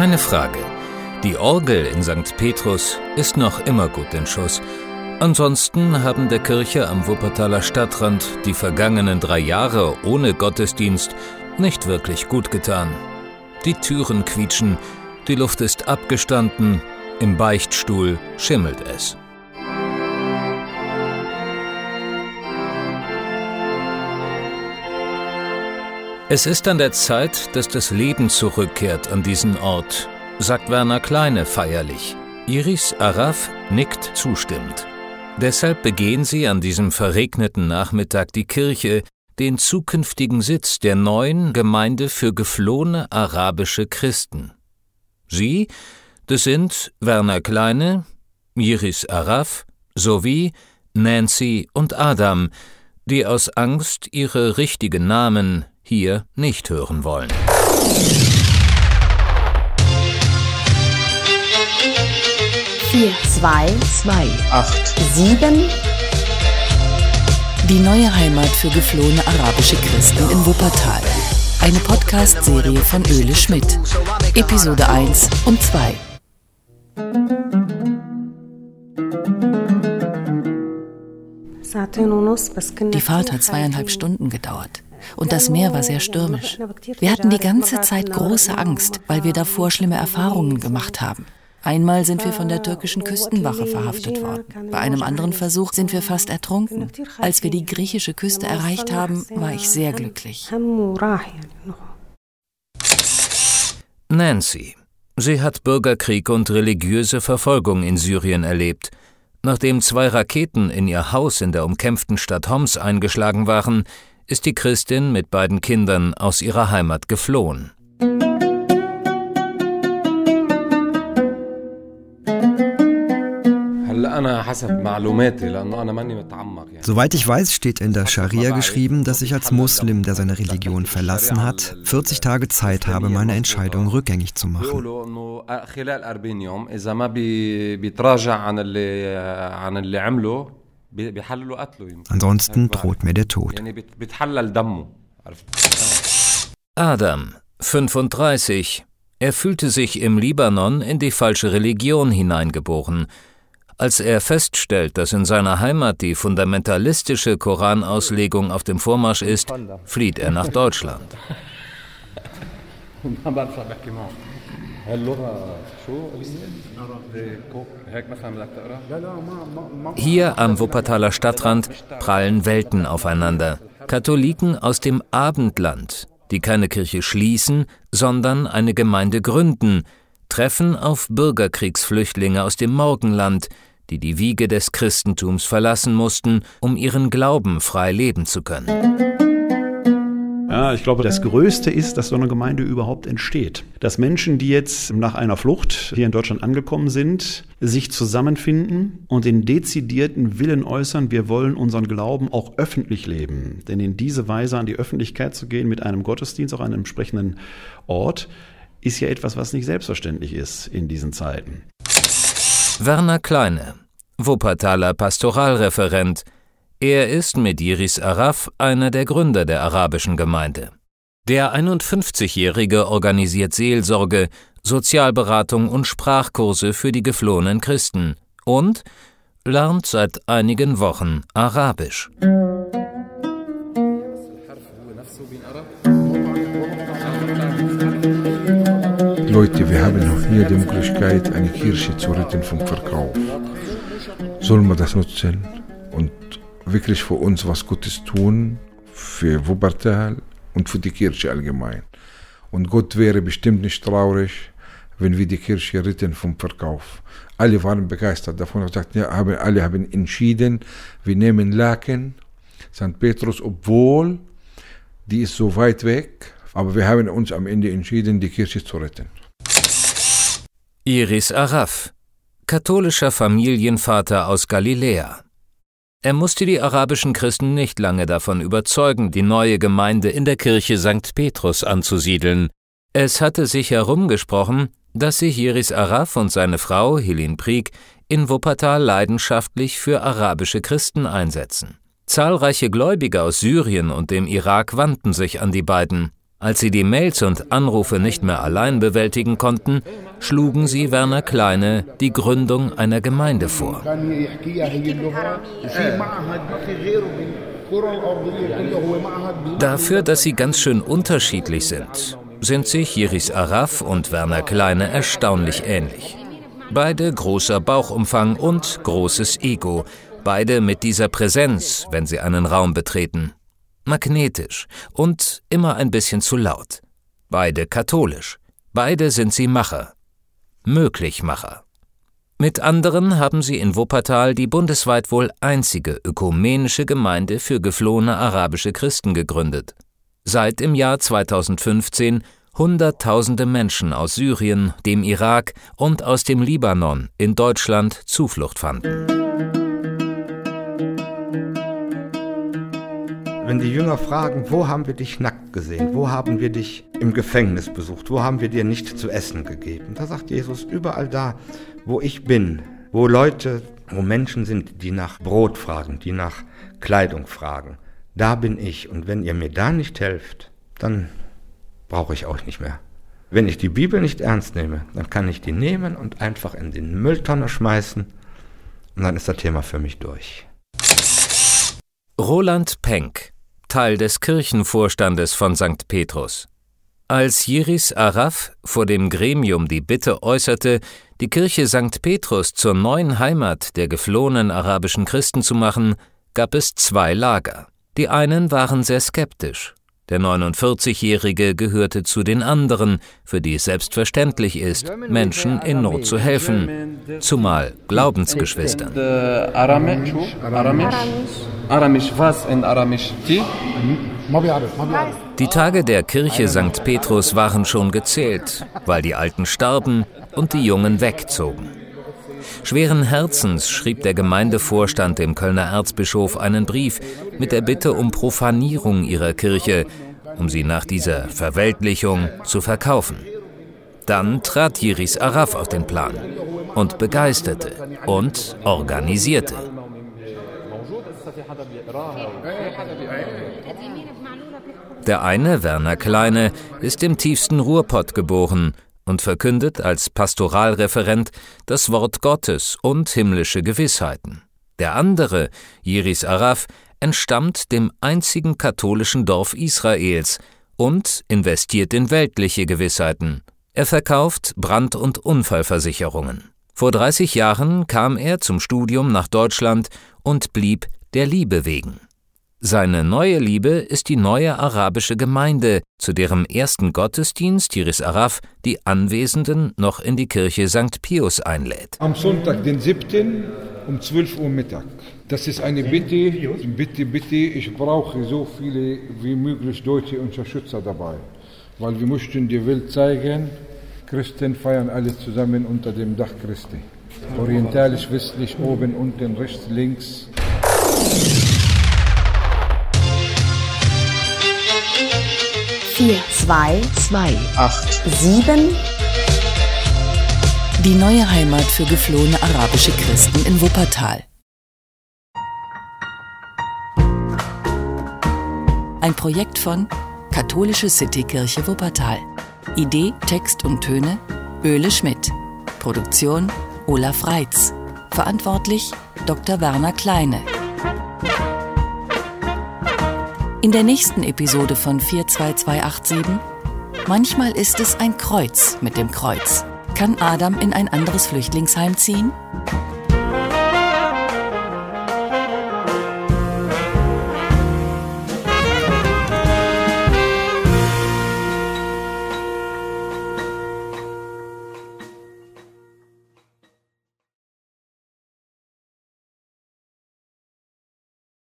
Frage. Die Orgel in St. Petrus ist noch immer gut in Schuss. Ansonsten haben der Kirche am Wuppertaler Stadtrand die vergangenen drei Jahre ohne Gottesdienst nicht wirklich gut getan. Die Türen quietschen, die Luft ist abgestanden, im Beichtstuhl schimmelt es. Es ist an der Zeit, dass das Leben zurückkehrt an diesen Ort, sagt Werner Kleine feierlich. Iris Araf nickt zustimmend. Deshalb begehen sie an diesem verregneten Nachmittag die Kirche, den zukünftigen Sitz der neuen Gemeinde für geflohene arabische Christen. Sie, das sind Werner Kleine, Iris Araf sowie Nancy und Adam, die aus Angst ihre richtigen Namen hier nicht hören wollen. Vier, zwei, zwei, acht, sieben. Die neue Heimat für geflohene arabische Christen in Wuppertal. Eine Podcast-Serie von Öle Schmidt. Episode 1 und 2. Die Fahrt hat zweieinhalb Stunden gedauert. Und das Meer war sehr stürmisch. Wir hatten die ganze Zeit große Angst, weil wir davor schlimme Erfahrungen gemacht haben. Einmal sind wir von der türkischen Küstenwache verhaftet worden. Bei einem anderen Versuch sind wir fast ertrunken. Als wir die griechische Küste erreicht haben, war ich sehr glücklich. Nancy. Sie hat Bürgerkrieg und religiöse Verfolgung in Syrien erlebt. Nachdem zwei Raketen in ihr Haus in der umkämpften Stadt Homs eingeschlagen waren, ist die Christin mit beiden Kindern aus ihrer Heimat geflohen. Soweit ich weiß, steht in der Scharia geschrieben, dass ich als Muslim, der seine Religion verlassen hat, 40 Tage Zeit habe, meine Entscheidung rückgängig zu machen. Ansonsten droht mir der Tod. Adam, 35. Er fühlte sich im Libanon in die falsche Religion hineingeboren. Als er feststellt, dass in seiner Heimat die fundamentalistische Koranauslegung auf dem Vormarsch ist, flieht er nach Deutschland. Hier am Wuppertaler Stadtrand prallen Welten aufeinander. Katholiken aus dem Abendland, die keine Kirche schließen, sondern eine Gemeinde gründen, treffen auf Bürgerkriegsflüchtlinge aus dem Morgenland, die die Wiege des Christentums verlassen mussten, um ihren Glauben frei leben zu können. Ja, ich glaube, das Größte ist, dass so eine Gemeinde überhaupt entsteht. Dass Menschen, die jetzt nach einer Flucht hier in Deutschland angekommen sind, sich zusammenfinden und den dezidierten Willen äußern, wir wollen unseren Glauben auch öffentlich leben. Denn in diese Weise an die Öffentlichkeit zu gehen mit einem Gottesdienst, auch einem entsprechenden Ort, ist ja etwas, was nicht selbstverständlich ist in diesen Zeiten. Werner Kleine, Wuppertaler Pastoralreferent, er ist mit Yiris Araf einer der Gründer der arabischen Gemeinde. Der 51-Jährige organisiert Seelsorge, Sozialberatung und Sprachkurse für die geflohenen Christen und lernt seit einigen Wochen Arabisch. Leute, wir haben noch hier die Möglichkeit, eine Kirche zu retten vom Verkauf. Sollen wir das nutzen wirklich für uns was Gutes tun, für Wuppertal und für die Kirche allgemein. Und Gott wäre bestimmt nicht traurig, wenn wir die Kirche retten vom Verkauf. Alle waren begeistert davon und sagten, ja, haben, alle haben entschieden, wir nehmen Laken, St. Petrus, obwohl die ist so weit weg, aber wir haben uns am Ende entschieden, die Kirche zu retten. Iris Araf, katholischer Familienvater aus Galiläa. Er musste die arabischen Christen nicht lange davon überzeugen, die neue Gemeinde in der Kirche St. Petrus anzusiedeln. Es hatte sich herumgesprochen, dass sich Yiris Araf und seine Frau Helin Prieg in Wuppertal leidenschaftlich für arabische Christen einsetzen. Zahlreiche Gläubige aus Syrien und dem Irak wandten sich an die beiden. Als sie die Mails und Anrufe nicht mehr allein bewältigen konnten, schlugen sie Werner Kleine die Gründung einer Gemeinde vor. Dafür, dass sie ganz schön unterschiedlich sind, sind sich Jiris Araf und Werner Kleine erstaunlich ähnlich. Beide großer Bauchumfang und großes Ego, beide mit dieser Präsenz, wenn sie einen Raum betreten magnetisch und immer ein bisschen zu laut. Beide katholisch. Beide sind sie Macher. Möglichmacher. Mit anderen haben sie in Wuppertal die bundesweit wohl einzige ökumenische Gemeinde für geflohene arabische Christen gegründet. Seit im Jahr 2015 Hunderttausende Menschen aus Syrien, dem Irak und aus dem Libanon in Deutschland Zuflucht fanden. Wenn die Jünger fragen, wo haben wir dich nackt gesehen? Wo haben wir dich im Gefängnis besucht? Wo haben wir dir nicht zu essen gegeben? Da sagt Jesus, überall da, wo ich bin, wo Leute, wo Menschen sind, die nach Brot fragen, die nach Kleidung fragen, da bin ich. Und wenn ihr mir da nicht helft, dann brauche ich euch nicht mehr. Wenn ich die Bibel nicht ernst nehme, dann kann ich die nehmen und einfach in den Mülltonne schmeißen und dann ist das Thema für mich durch. Roland Penck Teil des Kirchenvorstandes von St. Petrus. Als Jiris Araf vor dem Gremium die Bitte äußerte, die Kirche St. Petrus zur neuen Heimat der geflohenen arabischen Christen zu machen, gab es zwei Lager. Die einen waren sehr skeptisch. Der 49-Jährige gehörte zu den anderen, für die es selbstverständlich ist, Menschen in Not zu helfen, zumal Glaubensgeschwistern. Die Tage der Kirche St. Petrus waren schon gezählt, weil die Alten starben und die Jungen wegzogen. Schweren Herzens schrieb der Gemeindevorstand dem Kölner Erzbischof einen Brief mit der Bitte um Profanierung ihrer Kirche, um sie nach dieser Verweltlichung zu verkaufen. Dann trat Jiris Araf auf den Plan und begeisterte und organisierte. Der eine, Werner Kleine, ist im tiefsten Ruhrpott geboren und verkündet als Pastoralreferent das Wort Gottes und himmlische Gewissheiten. Der andere, Jiris Araf, entstammt dem einzigen katholischen Dorf Israels und investiert in weltliche Gewissheiten. Er verkauft Brand- und Unfallversicherungen. Vor 30 Jahren kam er zum Studium nach Deutschland und blieb der Liebe wegen. Seine neue Liebe ist die neue arabische Gemeinde, zu deren ersten Gottesdienst Tiris Araf die Anwesenden noch in die Kirche St. Pius einlädt. Am Sonntag, den 7. um 12 Uhr Mittag. Das ist eine Bitte, bitte, bitte, ich brauche so viele wie möglich deutsche Unterstützer dabei, weil wir möchten die Welt zeigen, Christen feiern alle zusammen unter dem Dach Christi. Orientalisch, westlich, oben, unten, rechts, links. Vier, zwei, zwei, acht, sieben. Die neue Heimat für geflohene arabische Christen in Wuppertal. Ein Projekt von Katholische Citykirche Wuppertal. Idee, Text und Töne Öle Schmidt. Produktion Olaf Reitz. Verantwortlich Dr. Werner Kleine. In der nächsten Episode von 42287 Manchmal ist es ein Kreuz mit dem Kreuz. Kann Adam in ein anderes Flüchtlingsheim ziehen?